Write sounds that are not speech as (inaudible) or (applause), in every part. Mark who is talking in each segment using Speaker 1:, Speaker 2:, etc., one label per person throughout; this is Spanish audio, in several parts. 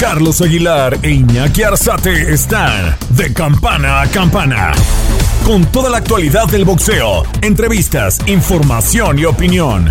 Speaker 1: Carlos Aguilar e Iñaki Arzate están de campana a campana. Con toda la actualidad del boxeo, entrevistas, información y opinión.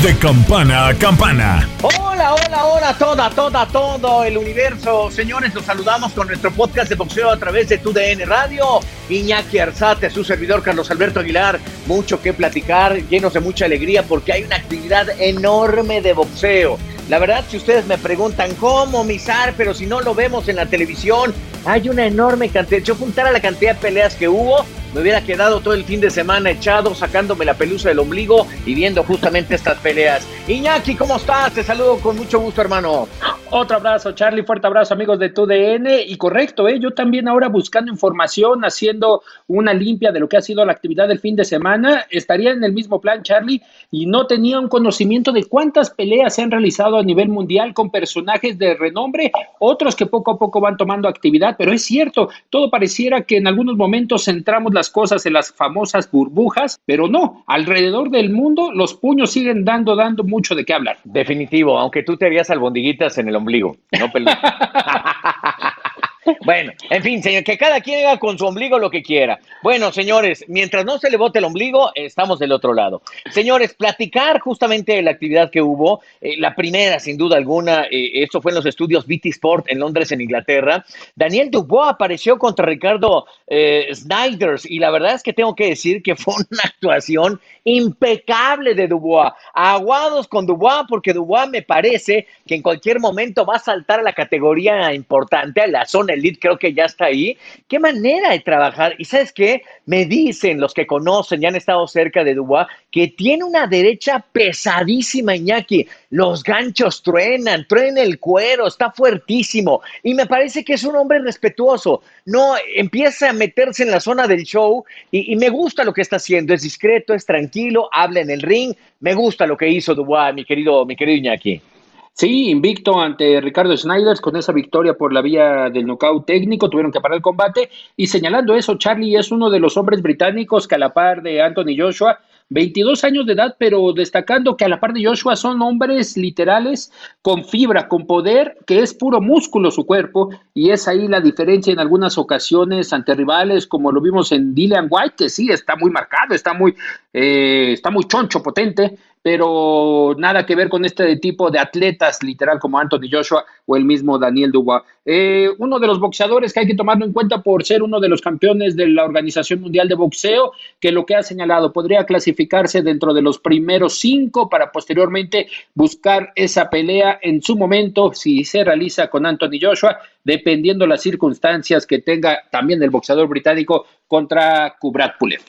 Speaker 1: De campana a campana.
Speaker 2: Hola, hola, hola, toda, toda, todo el universo. Señores, los saludamos con nuestro podcast de boxeo a través de TUDN Radio. Iñaki Arzate, su servidor Carlos Alberto Aguilar. Mucho que platicar, llenos de mucha alegría porque hay una actividad enorme de boxeo. La verdad, si ustedes me preguntan cómo, Misar, pero si no lo vemos en la televisión, hay una enorme cantidad. Yo juntara la cantidad de peleas que hubo, me hubiera quedado todo el fin de semana echado, sacándome la pelusa del ombligo y viendo justamente estas peleas. Iñaki, ¿cómo estás? Te saludo con mucho gusto, hermano.
Speaker 3: Otro abrazo, Charlie, fuerte abrazo, amigos de TUDN. Y correcto, ¿eh? yo también ahora buscando información, haciendo una limpia de lo que ha sido la actividad del fin de semana, estaría en el mismo plan, Charlie, y no tenía un conocimiento de cuántas peleas se han realizado a nivel mundial con personajes de renombre, otros que poco a poco van tomando actividad, pero es cierto, todo pareciera que en algunos momentos centramos las cosas en las famosas burbujas, pero no, alrededor del mundo los puños siguen dando, dando mucho de qué hablar.
Speaker 2: Definitivo, aunque tú te harías albondiguitas en el ombligo, no (laughs) Bueno, en fin, señor, que cada quien haga con su ombligo lo que quiera. Bueno, señores, mientras no se le bote el ombligo, estamos del otro lado. Señores, platicar justamente de la actividad que hubo, eh, la primera, sin duda alguna, eh, esto fue en los estudios BT Sport en Londres, en Inglaterra. Daniel Dubois apareció contra Ricardo eh, Snyders y la verdad es que tengo que decir que (laughs) fue una actuación impecable de Dubois. Aguados con Dubois porque Dubois me parece que en cualquier momento va a saltar a la categoría importante, a la zona elite, creo que ya está ahí. Qué manera de trabajar. Y sabes qué? Me dicen los que conocen, ya han estado cerca de Dubois, que tiene una derecha pesadísima, Iñaki. Los ganchos truenan, truena el cuero, está fuertísimo. Y me parece que es un hombre respetuoso. No empieza a meterse en la zona del show y, y me gusta lo que está haciendo. Es discreto, es tranquilo, habla en el ring. Me gusta lo que hizo Dubois, mi querido, mi querido Iñaki.
Speaker 3: Sí, invicto ante Ricardo Snyder con esa victoria por la vía del nocaut técnico, tuvieron que parar el combate. Y señalando eso, Charlie es uno de los hombres británicos que a la par de Anthony Joshua 22 años de edad, pero destacando que a la par de Joshua son hombres literales con fibra, con poder, que es puro músculo su cuerpo, y es ahí la diferencia en algunas ocasiones ante rivales, como lo vimos en Dillian White, que sí está muy marcado, está muy, eh, está muy choncho, potente, pero nada que ver con este tipo de atletas, literal, como Anthony Joshua o el mismo Daniel Dubois. Eh, uno de los boxeadores que hay que tomarlo en cuenta por ser uno de los campeones de la Organización Mundial de Boxeo, que lo que ha señalado podría clasificarse dentro de los primeros cinco para posteriormente buscar esa pelea en su momento, si se realiza con Anthony Joshua, dependiendo las circunstancias que tenga también el boxeador británico contra Kubrat Pulev.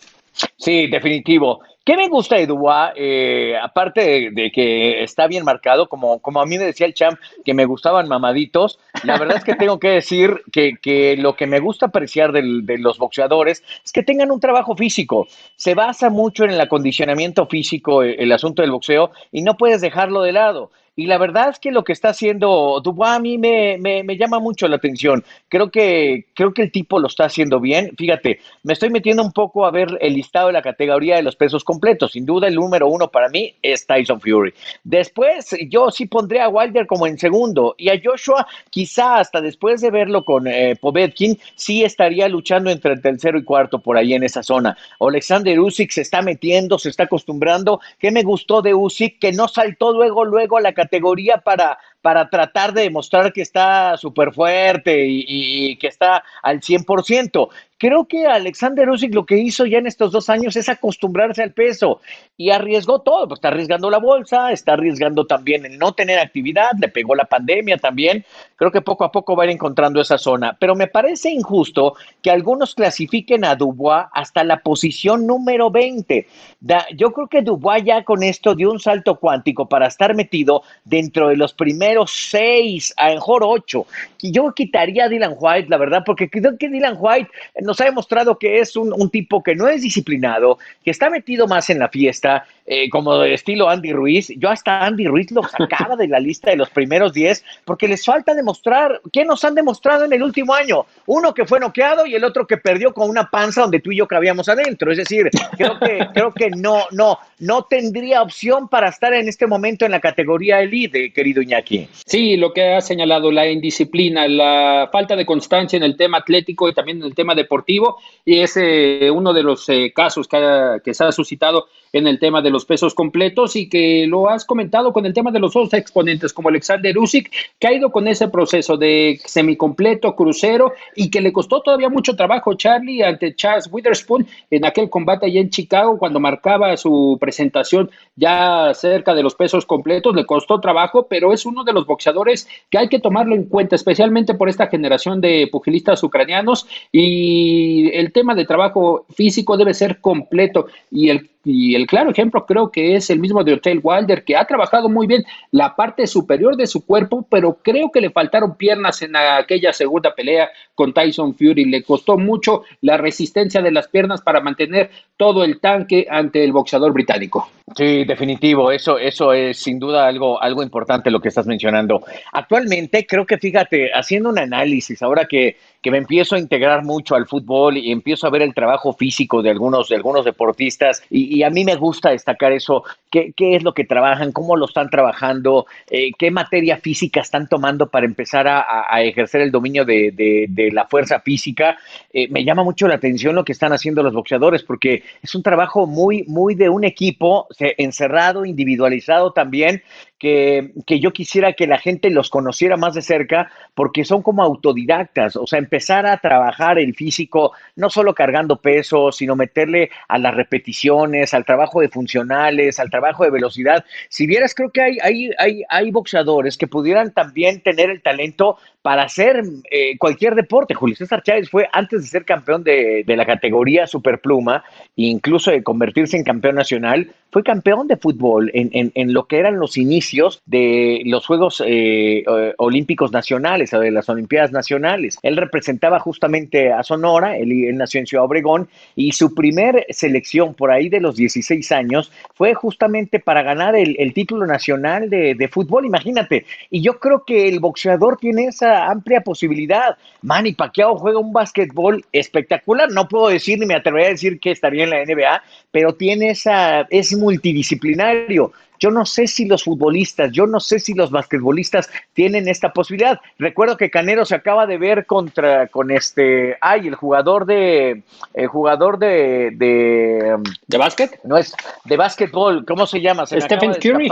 Speaker 2: Sí, definitivo. ¿Qué me gusta de Dubois? Eh, aparte de, que está bien marcado, como, como a mí me decía el champ que me gustaban mamaditos, la verdad es que tengo que decir que, lo que me gusta apreciar de los boxeadores es que tengan un trabajo físico. Se basa mucho en el acondicionamiento físico eh, el asunto del boxeo y no puedes dejarlo de lado. Y la verdad es que lo que está haciendo Dubois a mí me, me, llama mucho la atención. Creo que, creo que el tipo lo está haciendo bien. Fíjate, me estoy metiendo un poco a ver el listado de la categoría de los pesos completos. Sin duda, el número uno para mí es Tyson Fury. Después, yo sí pondré a Wilder como en segundo. Y a Joshua, quizá hasta después de verlo con eh, Povetkin, sí estaría luchando entre el tercero y cuarto por ahí en esa zona. Alexander Usyk se está metiendo, se está acostumbrando. ¿Qué me gustó de Usyk? Que no saltó luego, luego a la categoría categoría para, para tratar de demostrar que está súper fuerte y, que está al 100%. Creo que Alexander Usyk lo que hizo ya en estos dos años es acostumbrarse al peso y arriesgó todo, pues está arriesgando la bolsa, está arriesgando también el no tener actividad, le pegó la pandemia también. Creo que poco a poco va a ir encontrando esa zona, pero me parece injusto que algunos clasifiquen a Dubois hasta la posición número 20. yo creo que Dubois ya con esto dio un salto cuántico para estar metido dentro de los primeros seis, a lo mejor ocho. Y yo quitaría a Dylan White, la verdad, porque creo que Dylan White nos ha demostrado que es un, tipo que no es disciplinado, que está metido más en la fiesta. Eh, como de estilo Andy Ruiz. Yo hasta Andy Ruiz lo sacaba de la lista de los primeros 10 porque les falta demostrar, ¿qué nos han demostrado en el último año? Uno que fue noqueado y el otro que perdió con una panza donde tú y yo cabíamos adentro. Es decir, creo que, creo que no, no, no tendría opción para estar en este momento en la categoría elite, querido Iñaki.
Speaker 3: Sí, lo que ha señalado, la indisciplina, la falta de constancia en el tema atlético y también en el tema deportivo, y es eh, uno de los eh, casos que, que se ha suscitado en el tema de los pesos completos y que lo has comentado con el tema de los dos exponentes como Alexander Usyk, que ha ido con ese proceso de semicompleto, crucero y que le costó todavía mucho trabajo Charlie ante Charles Witherspoon en aquel combate allá en Chicago cuando marcaba su presentación ya cerca de los pesos completos, le costó trabajo, pero es uno de los boxeadores que hay que tomarlo en cuenta, especialmente por esta generación de pugilistas ucranianos y el tema de trabajo físico debe ser completo y el y el claro ejemplo creo que es el mismo de Hotel Wilder, que ha trabajado muy bien la parte superior de su cuerpo, pero creo que le faltaron piernas en aquella segunda pelea con Tyson Fury. Le costó mucho la resistencia de las piernas para mantener todo el tanque ante el boxeador británico.
Speaker 2: Sí, definitivo. Eso, eso es sin duda algo, algo importante lo que estás mencionando. Actualmente creo que fíjate, haciendo un análisis, ahora que me empiezo a integrar mucho al fútbol y empiezo a ver el trabajo físico de algunos, de algunos deportistas y, a mí me gusta destacar eso, qué, qué, es lo que trabajan, cómo lo están trabajando, eh, qué materia física están tomando para empezar a, ejercer el dominio de, de, la fuerza física. Eh, me llama mucho la atención lo que están haciendo los boxeadores porque es un trabajo muy, muy de un equipo encerrado, individualizado también que, que, yo quisiera que la gente los conociera más de cerca porque son como autodidactas, o sea, empezar a trabajar el físico, no solo cargando peso, sino meterle a las repeticiones, al trabajo de funcionales, al trabajo de velocidad. Si vieras, creo que hay, hay, hay, hay boxeadores que pudieran también tener el talento para hacer eh, cualquier deporte. Julio César Chávez fue antes de ser campeón de, la categoría superpluma, incluso de convertirse en campeón nacional, fue campeón de fútbol en, lo que eran los inicios de los Juegos eh, Olímpicos Nacionales o de las Olimpiadas Nacionales. Él representaba justamente a Sonora, él, nació en Ciudad Obregón y su primer selección por ahí de los 16 años fue justamente para ganar el, título nacional de fútbol, imagínate. Y yo creo que el boxeador tiene esa amplia posibilidad. Manny Pacquiao juega un básquetbol espectacular. No puedo decir ni me atrevería a decir que estaría en la NBA, pero tiene esa, es multidisciplinario. Yo no sé si los futbolistas, yo no sé si los basquetbolistas tienen esta posibilidad. Recuerdo que Canero se acaba de ver contra con este, ay, el jugador de el jugador de
Speaker 3: de, ¿De básquet?
Speaker 2: No es de básquetbol, ¿cómo se llama?
Speaker 3: Stephen Curry.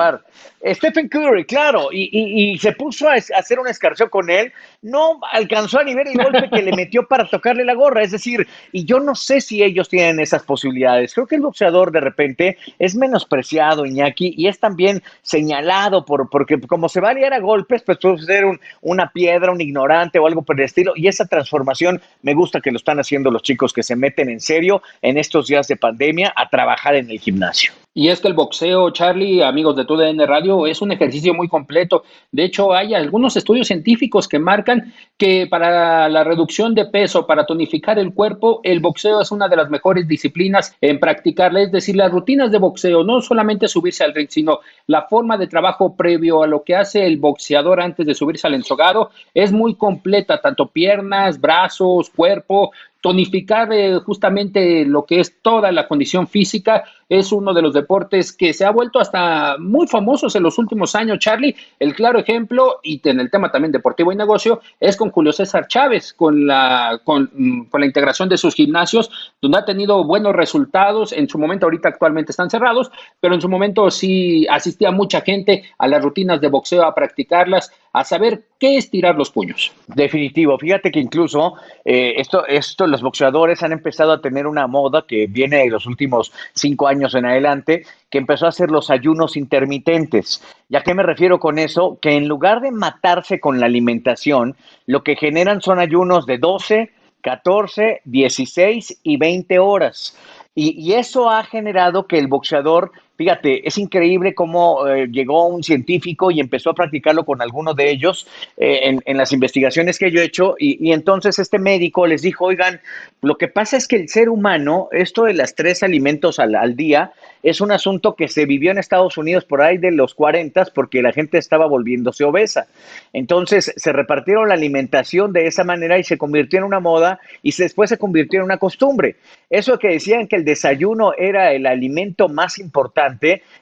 Speaker 2: Stephen Curry, claro, y, y, se puso a hacer una escarceo con él, no alcanzó a nivel el golpe que le metió para tocarle la gorra, es decir, y yo no sé si ellos tienen esas posibilidades. Creo que el boxeador de repente es menospreciado, Iñaki, y es también señalado por, porque como se va a liar a golpes, pues puede ser una piedra, un ignorante o algo por el estilo. Y esa transformación me gusta que lo están haciendo los chicos que se meten en serio en estos días de pandemia a trabajar en el gimnasio.
Speaker 3: Y es que el boxeo, Charlie, amigos de TUDN Radio, es un ejercicio muy completo. De hecho, hay algunos estudios científicos que marcan que para la reducción de peso, para tonificar el cuerpo, el boxeo es una de las mejores disciplinas en practicarla. Es decir, las rutinas de boxeo, no solamente subirse al ring, sino la forma de trabajo previo a lo que hace el boxeador antes de subirse al ensogado, es muy completa, tanto piernas, brazos, cuerpo, tonificar eh, justamente lo que es toda la condición física. Es uno de los deportes que se ha vuelto hasta muy famosos en los últimos años, Charlie. El claro ejemplo, y en el tema también deportivo y negocio, es con Julio César Chávez, con la, con, mm, con la integración de sus gimnasios, donde ha tenido buenos resultados. En su momento, ahorita actualmente están cerrados, pero en su momento sí asistía mucha gente a las rutinas de boxeo a practicarlas a saber qué es tirar los puños.
Speaker 2: Definitivo. Fíjate que incluso eh, esto, esto, los boxeadores han empezado a tener una moda que viene de los últimos cinco años en adelante, que empezó a hacer los ayunos intermitentes. ¿Y a qué me refiero con eso? Que en lugar de matarse con la alimentación, lo que generan son ayunos de 12, 14, 16 y 20 horas. Y, y, eso ha generado que el boxeador Fíjate, es increíble cómo eh, llegó un científico y empezó a practicarlo con algunos de ellos eh, en, las investigaciones que yo he hecho y, entonces este médico les dijo, oigan, lo que pasa es que el ser humano, esto de las tres alimentos al, al día, es un asunto que se vivió en Estados Unidos por ahí de los 40 porque la gente estaba volviéndose obesa. Entonces se repartieron la alimentación de esa manera y se convirtió en una moda y después se convirtió en una costumbre. Eso que decían que el desayuno era el alimento más importante,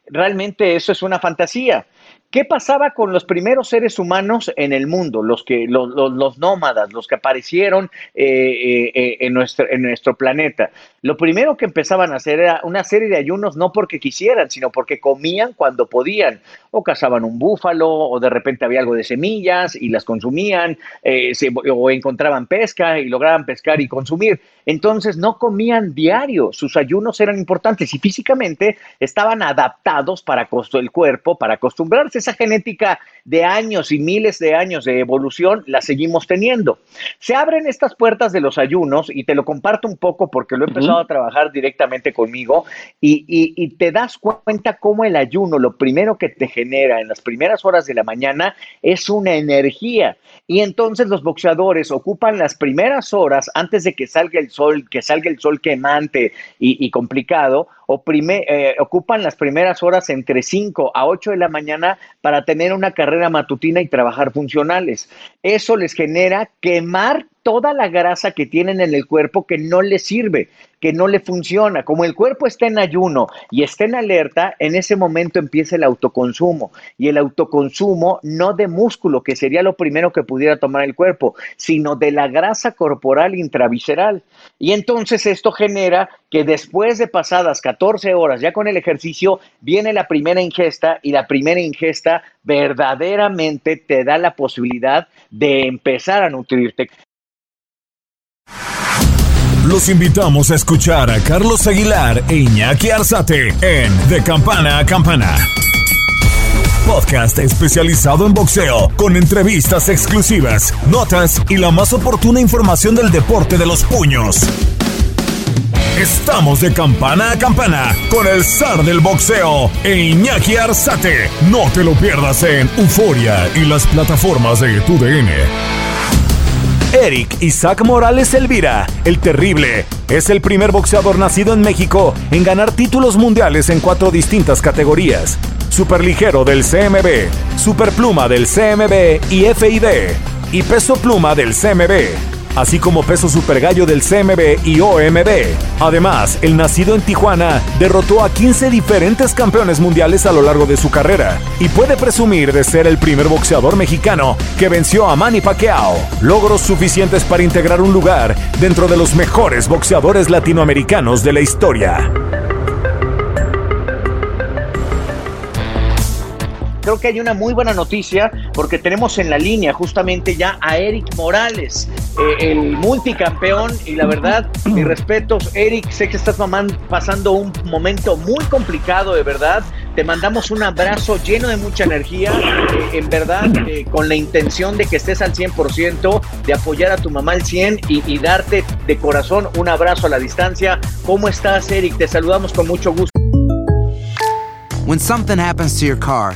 Speaker 2: realmente eso es una fantasía. ¿Qué pasaba con los primeros seres humanos en el mundo, los, que, los, nómadas, los que aparecieron eh, eh, eh, en, nuestro, en nuestro planeta? Lo primero que empezaban a hacer era una serie de ayunos no porque quisieran, sino porque comían cuando podían. O cazaban un búfalo, o de repente había algo de semillas y las consumían, o encontraban pesca y lograban pescar y consumir. Entonces no comían diario, sus ayunos eran importantes y físicamente estaban adaptados para el cuerpo, para acostumbrarse esa genética de años y miles de años de evolución la seguimos teniendo. Se abren estas puertas de los ayunos y te lo comparto un poco porque lo he empezado a trabajar directamente conmigo y, y te das cuenta cómo el ayuno, lo primero que te genera en las primeras horas de la mañana es una energía. Y entonces los boxeadores ocupan las primeras horas antes de que salga el sol, que salga el sol quemante y, complicado, eh, ocupan las primeras horas entre 5 a 8 de la mañana para tener una carrera matutina y trabajar funcionales. Eso les genera quemar toda la grasa que tienen en el cuerpo que no les sirve, que no le funciona. Como el cuerpo está en ayuno y está en alerta, en ese momento empieza el autoconsumo. Y el autoconsumo no de músculo, que sería lo primero que pudiera tomar el cuerpo, sino de la grasa corporal intravisceral. Y entonces esto genera que después de pasadas 14 horas ya con el ejercicio, viene la primera ingesta y la primera ingesta verdaderamente te da la posibilidad de empezar a nutrirte.
Speaker 1: Los invitamos a escuchar a Carlos Aguilar e Iñaki Arzate en De Campana a Campana. Podcast especializado en boxeo, con entrevistas exclusivas, notas y la más oportuna información del deporte de los puños. Estamos de campana a campana con el zar del boxeo e Iñaki Arzate. No te lo pierdas en Euforia y las plataformas de TUDN. Eric Isaac Morales Elvira, el terrible, es el primer boxeador nacido en México en ganar títulos mundiales en cuatro distintas categorías. Superligero del CMB, Superpluma del CMB y FID, y peso pluma del CMB así como peso super gallo del CMB y OMB. Además, el nacido en Tijuana derrotó a 15 diferentes campeones mundiales a lo largo de su carrera y puede presumir de ser el primer boxeador mexicano que venció a Manny Pacquiao. Logros suficientes para integrar un lugar dentro de los mejores boxeadores latinoamericanos de la historia.
Speaker 2: Creo que hay una muy buena noticia porque tenemos en la línea justamente ya a Eric Morales, eh, el multicampeón y la verdad, (clears throat) mis respetos, Eric, sé que estás pasando un momento muy complicado, de verdad. Te mandamos un abrazo lleno de mucha energía, eh, en verdad, (clears throat) eh, con la intención de que estés al 100%, de apoyar a tu mamá al 100 y, y darte de corazón un abrazo a la distancia. ¿Cómo estás, Eric? Te saludamos con mucho gusto.
Speaker 4: When something happens to your car,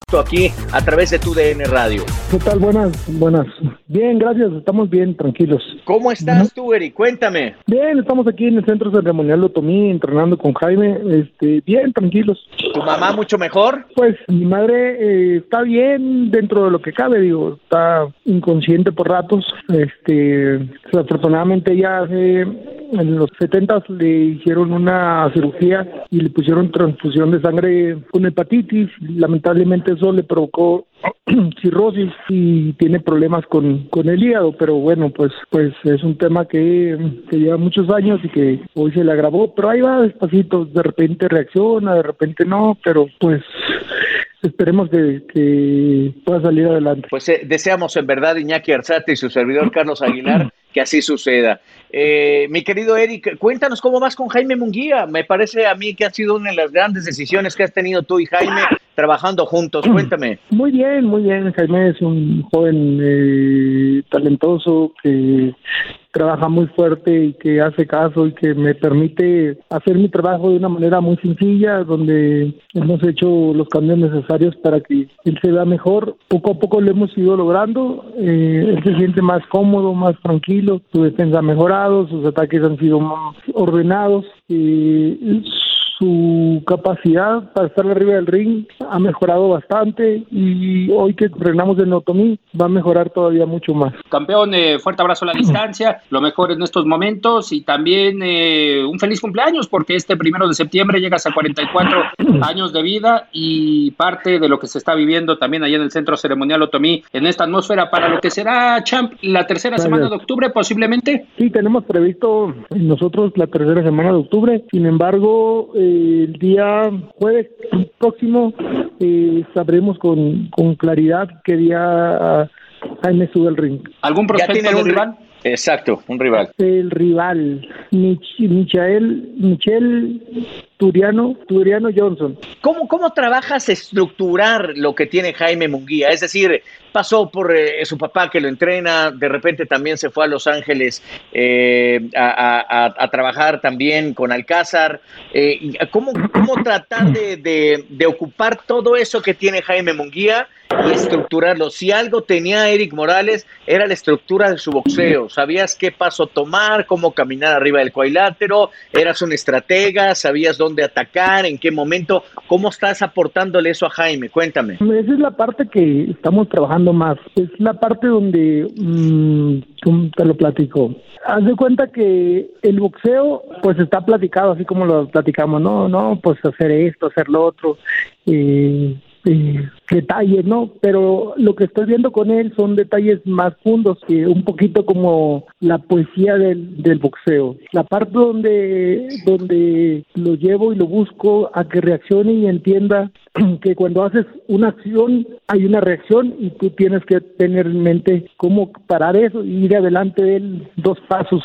Speaker 2: Aquí a través de tu DN Radio.
Speaker 5: ¿Qué tal? Buenas, buenas. Bien, gracias, estamos bien, tranquilos.
Speaker 2: ¿Cómo estás tú, Eric? Cuéntame.
Speaker 5: Bien, estamos aquí en el Centro Ceremonial de Otomí entrenando con Jaime, este, bien, tranquilos.
Speaker 2: ¿Tu mamá mucho mejor?
Speaker 5: Pues mi madre eh, está bien dentro de lo que cabe, digo, está inconsciente por ratos, este, afortunadamente ya hace en los 70 le hicieron una cirugía y le pusieron transfusión de sangre con hepatitis. Lamentablemente eso le provocó (clears throat) cirrosis y tiene problemas con, con el hígado, pero bueno, pues pues es un tema que, que, lleva muchos años y que hoy se le agravó, pero ahí va despacito, de repente reacciona, de repente no, pero pues esperemos que, que pueda salir adelante.
Speaker 2: Pues eh, deseamos en verdad Iñaki Arzate y su servidor Carlos Aguilar (clears throat) que así suceda. Eh, mi querido Eric, cuéntanos cómo vas con Jaime Munguía. Me parece a mí que ha sido una de las grandes decisiones que has tenido tú y Jaime trabajando juntos. Cuéntame.
Speaker 5: Muy bien, muy bien. Jaime es un joven eh, talentoso que trabaja muy fuerte y que hace caso y que me permite hacer mi trabajo de una manera muy sencilla, donde hemos hecho los cambios necesarios para que él se vea mejor. Poco a poco lo hemos ido logrando. Eh, él se siente más cómodo, más tranquilo, su defensa ha mejorado, sus ataques han sido más ordenados. Y su capacidad para estar arriba del ring ha mejorado bastante y hoy que frenamos el Notomí va a mejorar todavía mucho más.
Speaker 3: Campeón, eh, fuerte abrazo a la (clears throat) distancia, lo mejor en estos momentos y también eh, un feliz cumpleaños porque este primero de septiembre llegas a 44 (clears throat) años de vida y parte de lo que se está viviendo también allá en el Centro Ceremonial Otomí en esta atmósfera para lo que será, Champ, la tercera semana de octubre posiblemente.
Speaker 5: Sí, tenemos previsto nosotros la tercera semana de octubre, sin embargo... Eh, el día jueves próximo eh, sabremos con, con claridad qué día Jaime sube el ring.
Speaker 3: ¿Algún prospecto de rival?
Speaker 2: Exacto, un rival.
Speaker 5: El rival, Mich Michael, Michel Turiano, Turiano Johnson.
Speaker 2: ¿Cómo, ¿Cómo trabajas estructurar lo que tiene Jaime Munguía? Es decir, pasó por eh, su papá que lo entrena, de repente también se fue a Los Ángeles eh, a, trabajar también con Alcázar. Eh, ¿cómo, ¿Cómo tratar de ocupar todo eso que tiene Jaime Munguía? y estructurarlo. Si algo tenía Eric Morales, era la estructura de su boxeo. Sabías qué paso tomar, cómo caminar arriba del cuadrilátero, eras un estratega, sabías dónde atacar, en qué momento. ¿Cómo estás aportándole eso a Jaime? Cuéntame.
Speaker 5: Esa es la parte que estamos trabajando más. Es la parte donde, mmm, te lo platico. Haz de cuenta que el boxeo, pues está platicado así como lo platicamos, no, no, pues hacer esto, hacer lo otro. Eh, eh, detalles, ¿no? Pero lo que estoy viendo con él son detalles más fundos, que un poquito como la poesía del, boxeo. La parte donde, donde lo llevo y lo busco a que reaccione y entienda (clears throat) que cuando haces una acción hay una reacción y tú tienes que tener en mente cómo parar eso y ir adelante de él dos pasos.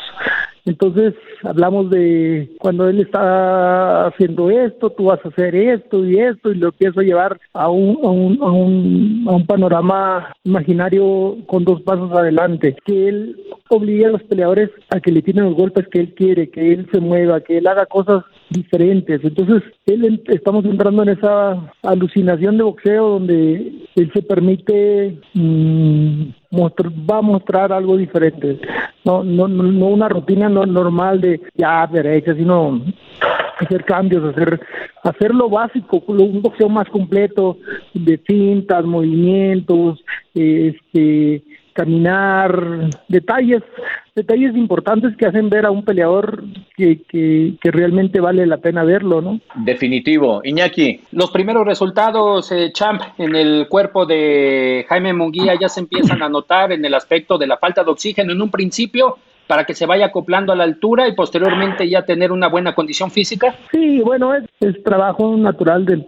Speaker 5: Entonces hablamos de cuando él está haciendo esto, tú vas a hacer esto y esto y lo empiezo a llevar a un, a un, a un, a un panorama imaginario con dos pasos adelante. Que él obligue a los peleadores a que le tiren los golpes que él quiere, que él se mueva, que él haga cosas diferentes. Entonces él estamos entrando en esa alucinación de boxeo donde él se permite mmm, va a mostrar algo diferente. No, no, no una rutina no normal de ya derecha, sino hacer cambios, hacer hacer lo básico, un boxeo más completo de cintas, movimientos, este caminar, detalles, detalles importantes que hacen ver a un peleador que, que, que, realmente vale la pena verlo, ¿no?
Speaker 2: Definitivo. Iñaki.
Speaker 3: Los primeros resultados, eh, Champ, en el cuerpo de Jaime Munguía ya se empiezan a notar en el aspecto de la falta de oxígeno en un principio, para que se vaya acoplando a la altura y posteriormente ya tener una buena condición física?
Speaker 5: Sí, bueno, es, es trabajo natural del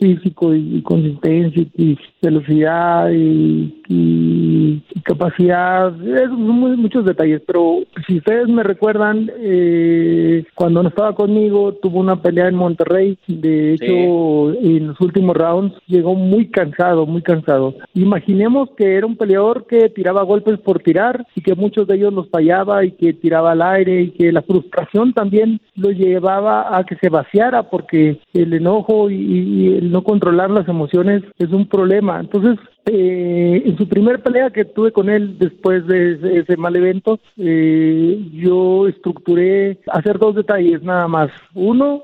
Speaker 5: físico y, consistencia y velocidad y, y, y capacidad, es muy, muchos detalles, pero si ustedes me recuerdan, eh, cuando no estaba conmigo tuvo una pelea en Monterrey, de hecho sí. en los últimos rounds llegó muy cansado, muy cansado. Imaginemos que era un peleador que tiraba golpes por tirar y que muchos de ellos los fallaba y que tiraba al aire y que la frustración también lo llevaba a que se vaciara porque el enojo y, y el no controlar las emociones es un problema. Entonces, eh, en su primer pelea que tuve con él después de ese, mal evento, eh, yo estructuré hacer dos detalles nada más. Uno,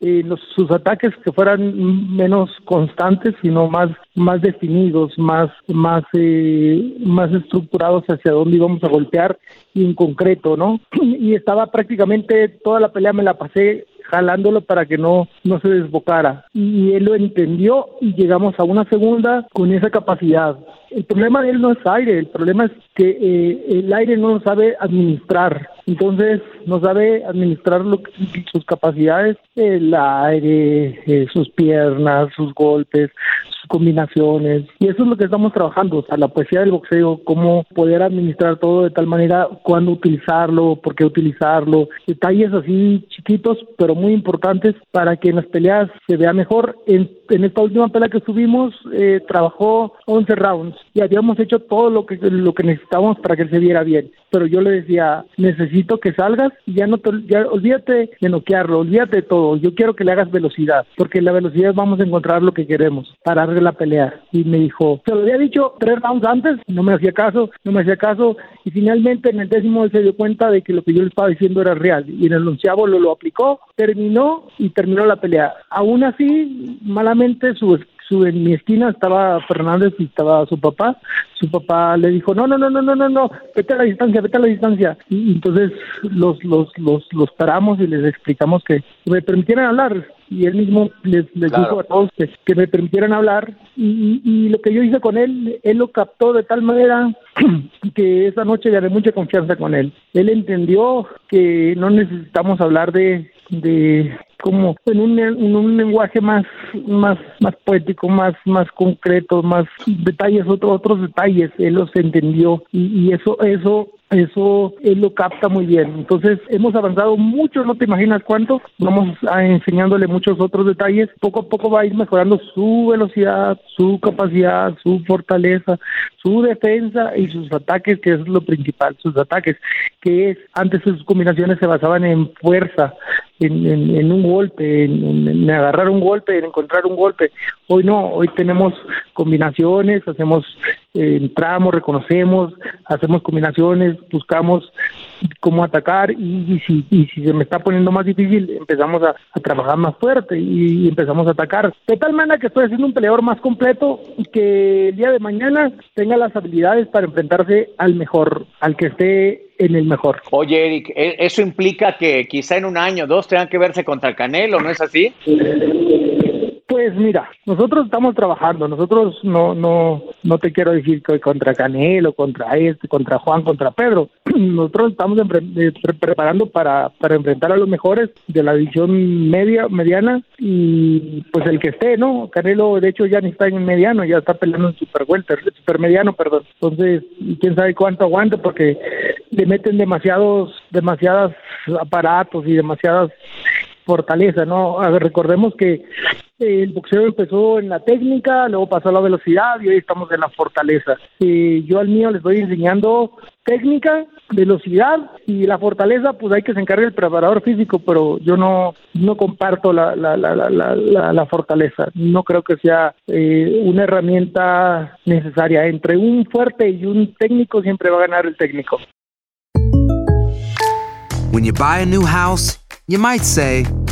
Speaker 5: eh, los, sus ataques que fueran menos constantes, sino más, más definidos, más, más, eh, más estructurados hacia dónde íbamos a golpear y en concreto, ¿no? (clears throat) Y estaba prácticamente toda la pelea me la pasé jalándolo para que no, no se desbocara. Y él lo entendió y llegamos a una segunda con esa capacidad. El problema de él no es aire, el problema es que eh, el aire no lo sabe administrar. Entonces, no sabe administrar lo, sus capacidades, el aire, eh, sus piernas, sus golpes, combinaciones. Y eso es lo que estamos trabajando, o sea, la poesía del boxeo, cómo poder administrar todo de tal manera, cuándo utilizarlo, por qué utilizarlo, detalles así chiquitos, pero muy importantes para que en las peleas se vea mejor. En, en esta última pelea que subimos, eh, trabajó 11 rounds y habíamos hecho todo lo que, lo que necesitábamos para que se viera bien. Pero yo le decía, necesito que salgas y ya no te, ya olvídate de noquearlo, olvídate de todo. Yo quiero que le hagas velocidad, porque la velocidad vamos a encontrar lo que queremos para darle la pelea. Y me dijo, se lo había dicho tres rounds antes, no me hacía caso, no me hacía caso. Y finalmente en el décimo él se dio cuenta de que lo que yo le estaba diciendo era real. Y en el onceavo lo, lo aplicó, terminó y terminó la pelea. Aún así, malamente su su, en mi esquina estaba Fernández y estaba su papá. Su papá le dijo, no, no, no, no, no, no, no, vete a la distancia, vete a la distancia. Y, entonces los, los, los, los paramos y les explicamos que me permitieran hablar. Y él mismo les, les dijo a todos que, que me permitieran hablar. Y, y, lo que yo hice con él, él lo captó de tal manera (clears throat) que esa noche gané mucha confianza con él. Él entendió que no necesitamos hablar de, de como en un, en un lenguaje más más más poético más más concreto más detalles otros otros detalles él los entendió y, y eso eso eso él lo capta muy bien. Entonces hemos avanzado mucho, no te imaginas cuánto. Vamos a enseñándole muchos otros detalles. Poco a poco va a ir mejorando su velocidad, su capacidad, su fortaleza, su defensa y sus ataques, que es lo principal, sus ataques, que es antes sus combinaciones se basaban en fuerza, en, en, un golpe, en, en, agarrar un golpe, en encontrar un golpe. Hoy no, hoy tenemos combinaciones, hacemos, eh, entramos, reconocemos, hacemos combinaciones, buscamos cómo atacar y, si, y si se me está poniendo más difícil, empezamos a, trabajar más fuerte y, y, empezamos a atacar. De tal manera que estoy haciendo un peleador más completo y que el día de mañana tenga las habilidades para enfrentarse al mejor, al que esté en el mejor.
Speaker 2: Oye, Eric, ¿e-, ¿eso implica que quizá en un año o dos tengan que verse contra Canelo, no es así?
Speaker 5: Pues mira, nosotros estamos trabajando, nosotros no, no, no te quiero decir que contra Canelo, contra este, contra Juan, contra Pedro, (clears throat) nosotros estamos pre preparando para, para enfrentar a los mejores de la división media, mediana y pues el que esté, ¿no? Canelo de hecho ya ni está en mediano, ya está peleando en super welter, super mediano, perdón. Entonces, quién sabe cuánto aguanta porque le meten demasiados, demasiados aparatos y demasiadas fortaleza, ¿no? A ver, recordemos que el boxeo empezó en la técnica, luego pasó a la velocidad y hoy estamos en la fortaleza. Y yo al mío les estoy enseñando técnica, velocidad y la fortaleza, pues hay que se encargue el preparador físico, pero yo no no comparto la, la, la, la, la fortaleza. No creo que sea eh, una herramienta necesaria. Entre un fuerte y un técnico siempre va a ganar el técnico.
Speaker 4: When you buy a new house, you might say,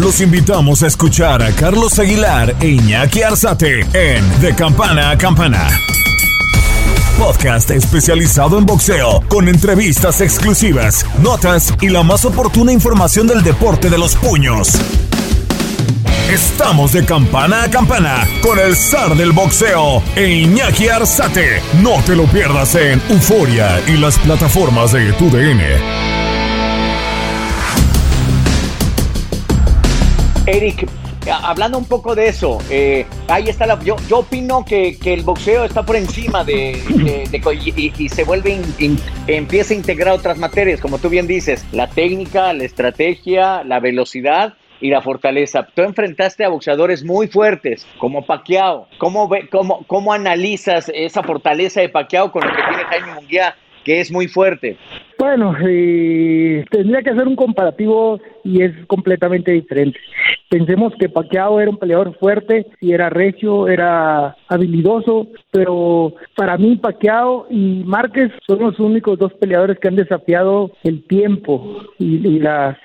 Speaker 1: Los invitamos a escuchar a Carlos Aguilar e Iñaki Arzate en De Campana a Campana. Podcast especializado en boxeo, con entrevistas exclusivas, notas y la más oportuna información del deporte de los puños. Estamos de campana a campana con el zar del boxeo e Iñaki Arzate. No te lo pierdas en Euforia y las plataformas de TUDN.
Speaker 2: Eric, hablando un poco de eso, eh, ahí está la. Yo, yo opino que, que, el boxeo está por encima de. y, se vuelve. Empieza a integrar otras materias, como tú bien dices: la técnica, la estrategia, la velocidad y la fortaleza. Tú enfrentaste a boxeadores muy fuertes, como Pacquiao. ¿Cómo, ve, cómo, cómo analizas esa fortaleza de Pacquiao con lo que tiene Jaime Munguía? Que es muy fuerte.
Speaker 5: Bueno, eh, tendría que hacer un comparativo y es completamente diferente. Pensemos que Pacquiao era un peleador fuerte y era recio, era habilidoso, pero para mí Pacquiao y Márquez son los únicos dos peleadores que han desafiado el tiempo y, y la,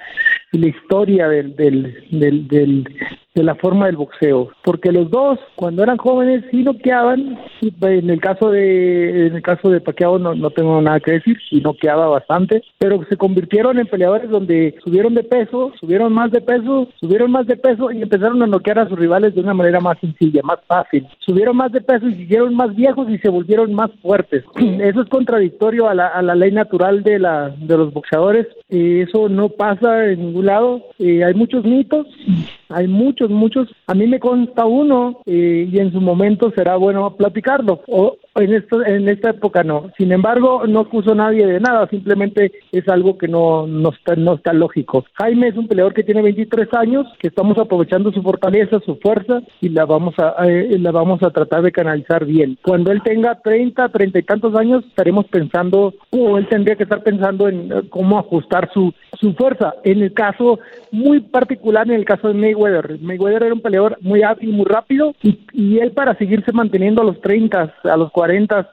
Speaker 5: la historia del, del, del, del de la forma del boxeo, porque los dos cuando eran jóvenes sí noqueaban, en el caso de en el caso de Pacquiao no, no tengo nada que decir, sí noqueaba bastante, pero se convirtieron en peleadores donde subieron de peso, subieron más de peso, subieron más de peso y empezaron a noquear a sus rivales de una manera más sencilla, más fácil. Subieron más de peso y se hicieron más viejos y se volvieron más fuertes. (clears throat) Eso es contradictorio a la, a la ley natural de la de los boxeadores. y eso no pasa en ningún lado. Eh, hay muchos mitos, hay muchos, muchos. A mí me consta uno eh, y en su momento será bueno platicarlo. O en, esto, en esta época no. Sin embargo, no acuso nadie de nada, simplemente es algo que no, no, está, no está lógico. Jaime es un peleador que tiene 23 años, que estamos aprovechando su fortaleza, su fuerza y la vamos a, eh, la vamos a tratar de canalizar bien. Cuando él tenga 30, 30 y tantos años, estaremos pensando, o él tendría que estar pensando en eh, cómo ajustar su, su fuerza. En el caso muy particular, en el caso de Mayweather, Mayweather era un peleador muy ágil, muy rápido y, y él para seguirse manteniendo a los 30, a los 40,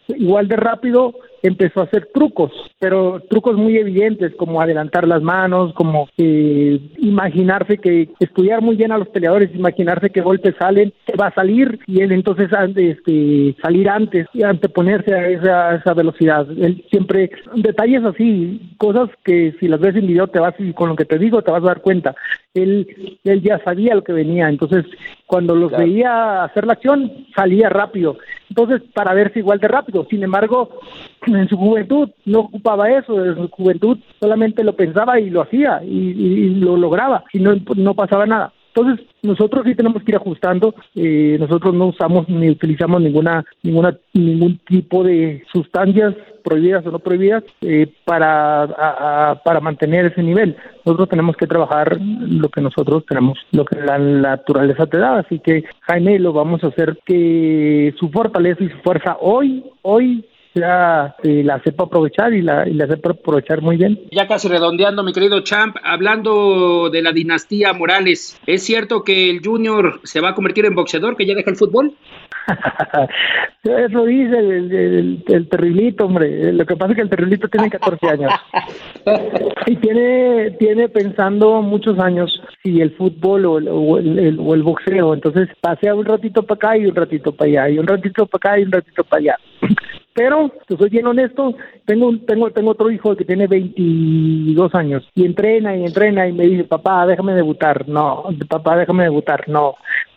Speaker 5: igual de rápido, empezó a hacer trucos, pero trucos muy evidentes como adelantar las manos, como eh, imaginarse que estudiar muy bien a los peleadores, imaginarse que golpes salen, va a salir y él entonces este, salir antes y anteponerse a esa, esa velocidad. Él siempre, detalles así, cosas que si las ves en video te vas y con lo que te digo te vas a dar cuenta. Él, él ya sabía lo que venía, entonces cuando los veía hacer la acción salía rápido. Entonces, para verse igual de rápido. Sin embargo, en su juventud no ocupaba eso, en su juventud solamente lo pensaba y lo hacía y, lo lograba y no, no pasaba nada. Entonces, nosotros sí tenemos que ir ajustando. Eh, nosotros no usamos ni utilizamos ninguna, ninguna, ningún tipo de sustancias prohibidas o no prohibidas eh, para, para mantener ese nivel. Nosotros tenemos que trabajar lo que nosotros tenemos, lo que la, naturaleza te da. Así que, Jaime, lo vamos a hacer que su fortaleza y su fuerza hoy, hoy ya eh, la sepa aprovechar y la, y la sepa aprovechar muy bien.
Speaker 3: Ya casi redondeando, mi querido Champ, hablando de la dinastía Morales, ¿es cierto que el Junior se va a convertir en boxeador, que ya deja el fútbol? (laughs)
Speaker 5: Eso dice el, el, terriblito, hombre. Lo que pasa es que el terriblito tiene 14 años. (laughs) y tiene, tiene pensando muchos años si el fútbol o el, o el, o el boxeo. Entonces pasea un ratito para acá y un ratito para allá, y un ratito para acá y un ratito para allá. (clears throat) Pero, te soy bien honesto, tengo, tengo, tengo otro hijo que tiene 22 años y entrena y entrena y me dice, papá, déjame debutar. No, papá, déjame debutar. No,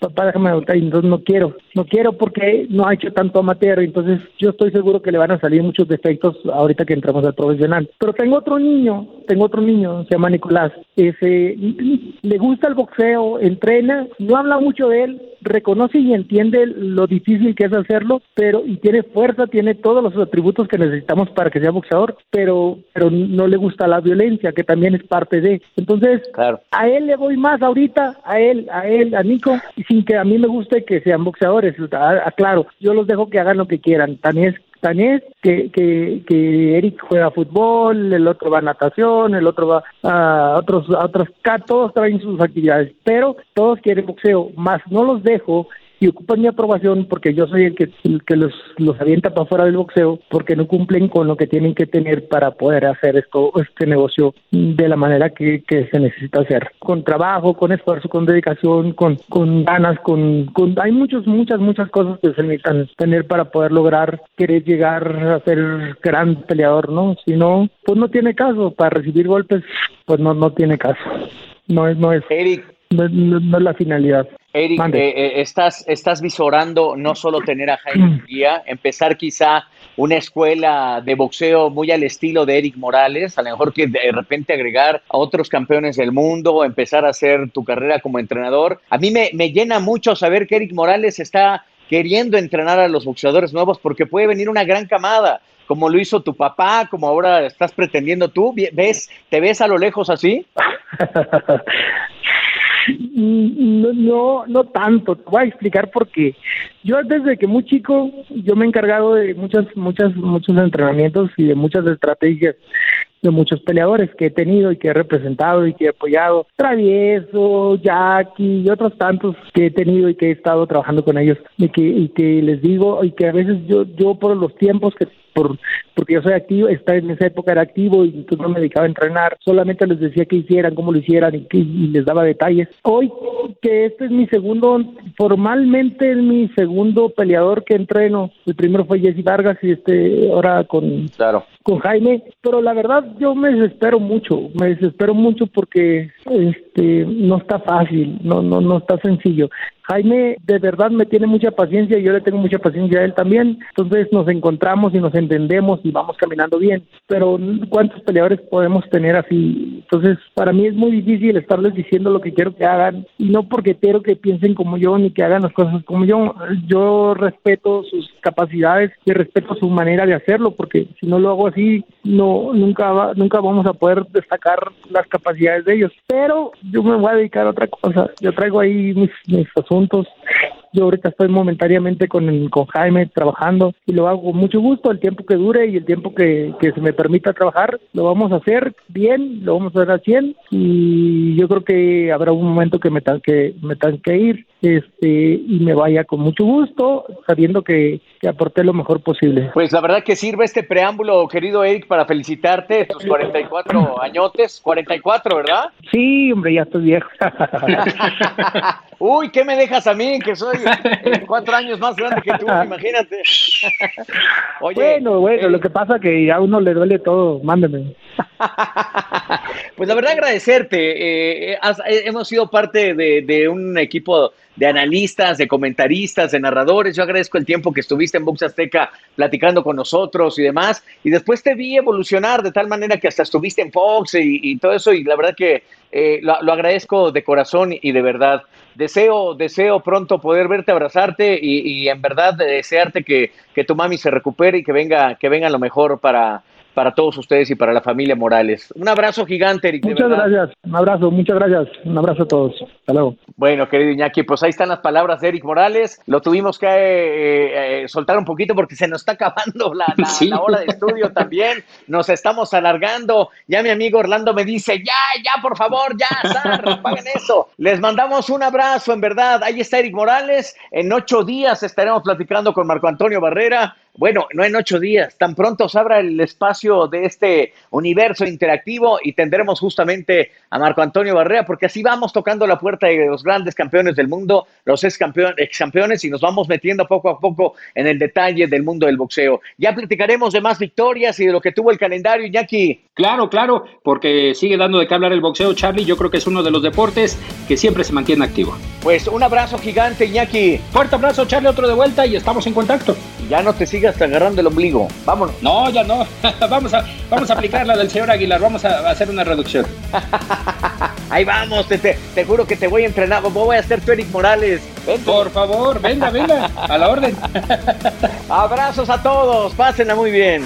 Speaker 5: papá, déjame debutar. Y entonces no quiero, no quiero porque no ha hecho tanto amateur. Entonces yo estoy seguro que le van a salir muchos defectos ahorita que entramos al profesional. Pero tengo otro niño, tengo otro niño, se llama Nicolás. Ese, le gusta el boxeo, entrena, no habla mucho de él, reconoce y entiende lo difícil que es hacerlo, pero y tiene fuerza, tiene todos los atributos que necesitamos para que sea boxeador, pero pero no le gusta la violencia, que también es parte de. Entonces, a él le voy más ahorita, a él, a él, a Nico, y que a mí me guste que sean boxeadores, claro, yo los dejo que hagan lo que quieran, tan es que, que, que Eric juega fútbol, el otro va a natación, el otro va a otros, a otros, todos traen sus actividades, pero todos quieren boxeo, más no los dejo y ocupan mi aprobación porque yo soy el que, el que los, los avienta para fuera del boxeo porque no cumplen con lo que tienen que tener para poder hacer esto este negocio de la manera que, que se necesita hacer. Con trabajo con esfuerzo con dedicación con, con ganas con, con hay muchos muchas muchas cosas que se necesitan tener para poder lograr querer llegar a ser gran peleador no si no pues no tiene caso. Para recibir golpes pues no no tiene caso. No es no es
Speaker 2: Eric.
Speaker 5: no, no, es la finalidad.
Speaker 2: Eric, eh, eh, estás, estás visorando no solo tener a Jaime Guía, empezar quizá una escuela de boxeo muy al estilo de Eric Morales, a lo mejor que de repente agregar a otros campeones del mundo, empezar a hacer tu carrera como entrenador. A mí me, me llena mucho saber que Eric Morales está queriendo entrenar a los boxeadores nuevos porque puede venir una gran camada, como lo hizo tu papá, como ahora estás pretendiendo tú. ¿Ves, ¿Te ves a lo lejos así? (laughs)
Speaker 5: No, no, no tanto. Te voy a explicar por qué. Yo desde que muy chico, yo me he encargado de muchas, muchas, muchos entrenamientos y de muchas estrategias de muchos peleadores que he tenido y que he representado y que he apoyado. Travieso, Jackie y otros tantos que he tenido y que he estado trabajando con ellos y que, y que les digo y que a veces yo, yo por los tiempos que por porque yo soy activo, está en esa época era activo y entonces no me dedicaba a entrenar, solamente les decía que hicieran, cómo lo hicieran y, y les daba detalles. Hoy que este es mi segundo, formalmente es mi segundo peleador que entreno, el primero fue Jesse Vargas y este ahora con,
Speaker 2: claro.
Speaker 5: con Jaime, pero la verdad yo me desespero mucho, me desespero mucho porque este no está fácil, no no no está sencillo. Jaime de verdad me tiene mucha paciencia y yo le tengo mucha paciencia a él también. Entonces nos encontramos y nos entendemos y vamos caminando bien. Pero ¿cuántos peleadores podemos tener así? Entonces para mí es muy difícil estarles diciendo lo que quiero que hagan y no porque quiero que piensen como yo ni que hagan las cosas como yo. Yo respeto sus capacidades y respeto su manera de hacerlo porque si no lo hago así no nunca va, nunca vamos a poder destacar las capacidades de ellos. Pero yo me voy a dedicar a otra cosa. Yo traigo ahí mis, mis asuntos yo ahorita estoy momentáneamente con, con Jaime trabajando y lo hago con mucho gusto, el tiempo que dure y el tiempo que, que se me permita trabajar, lo vamos a hacer bien, lo vamos a hacer al 100 y yo creo que habrá un momento que me tenga que, me tenga que ir este y me vaya con mucho gusto, sabiendo que, que aporté lo mejor posible.
Speaker 2: Pues la verdad que sirve este preámbulo, querido Eric, para felicitarte, tus 44 añotes, 44, ¿verdad?
Speaker 5: Sí, hombre, ya estoy viejo. (laughs)
Speaker 2: Uy, ¿qué me dejas a mí? Que soy (laughs) cuatro años más grande que tú, imagínate.
Speaker 5: Oye, bueno, bueno, eh, lo que pasa que a uno le duele todo, mándeme. (laughs)
Speaker 2: pues la verdad agradecerte. Eh, has, eh, hemos sido parte de, de, un equipo de analistas, de comentaristas, de narradores. Yo agradezco el tiempo que estuviste en Box Azteca platicando con nosotros y demás. Y después te vi evolucionar de tal manera que hasta estuviste en Fox y, y todo eso. Y la verdad que eh, lo, lo, agradezco de corazón y de verdad. Deseo, deseo pronto poder verte, abrazarte y, y en verdad desearte que, que tu mami se recupere y que venga, que venga lo mejor para, para todos ustedes y para la familia Morales. Un abrazo gigante, Eric.
Speaker 5: Muchas gracias, un abrazo, muchas gracias, un abrazo a todos. Hasta luego.
Speaker 2: Bueno, querido Iñaki, pues ahí están las palabras de Eric Morales. Lo tuvimos que eh, eh, soltar un poquito porque se nos está acabando la, la, sí. la, hora de estudio también. Nos estamos alargando. Ya mi amigo Orlando me dice, ya, ya, por favor, ya, Sar, (laughs) paguen eso. Les mandamos un abrazo, en verdad. Ahí está Eric Morales. En ocho días estaremos platicando con Marco Antonio Barrera bueno, no en ocho días, tan pronto se abra el espacio de este universo interactivo y tendremos justamente a Marco Antonio Barrera, porque así vamos tocando la puerta de los grandes campeones del mundo, los ex, -campeones, ex campeones, y nos vamos metiendo poco a poco en el detalle del mundo del boxeo. Ya platicaremos de más victorias y de lo que tuvo el calendario, Iñaki.
Speaker 3: Claro, claro, porque sigue dando de qué hablar el boxeo, Charlie. Yo creo que es uno de los deportes que siempre se mantiene activo.
Speaker 2: Pues un abrazo gigante, Iñaki.
Speaker 3: Fuerte abrazo, Charlie, otro de vuelta y estamos en contacto.
Speaker 2: Ya no te sigas agarrando el ombligo. Vámonos.
Speaker 3: No, ya no. (laughs) vamos, a, vamos a aplicar la del señor Aguilar. Vamos a hacer una reducción. (laughs)
Speaker 2: Ahí vamos. Te, te, te, juro que te voy a entrenar. Voy a hacer tu Eric Morales.
Speaker 3: Vente. Por favor, venga, venga. A la orden. (laughs)
Speaker 2: Abrazos a todos. Pásenla muy bien.